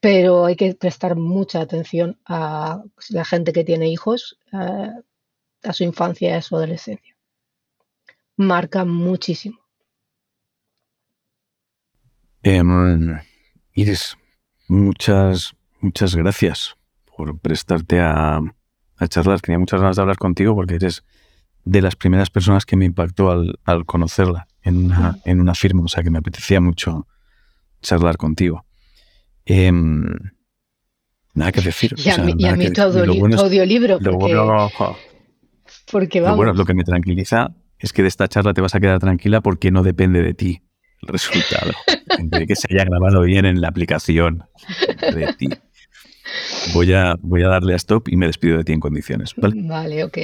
pero hay que prestar mucha atención a la gente que tiene hijos, a su infancia y a su adolescencia marca muchísimo. Em, Iris, muchas, muchas gracias por prestarte a, charlar. Tenía muchas ganas de hablar contigo porque eres de las primeras personas que me impactó al, conocerla en una, en una, firma, o sea que me apetecía mucho charlar contigo. Em, nada que decir. Y a, mí, tu, audiolibro. Lo porque, vamos. Lo bueno, lo que me tranquiliza es que de esta charla te vas a quedar tranquila porque no depende de ti el resultado. de que se haya grabado bien en la aplicación de ti. Voy a, voy a darle a stop y me despido de ti en condiciones. Vale, vale ok.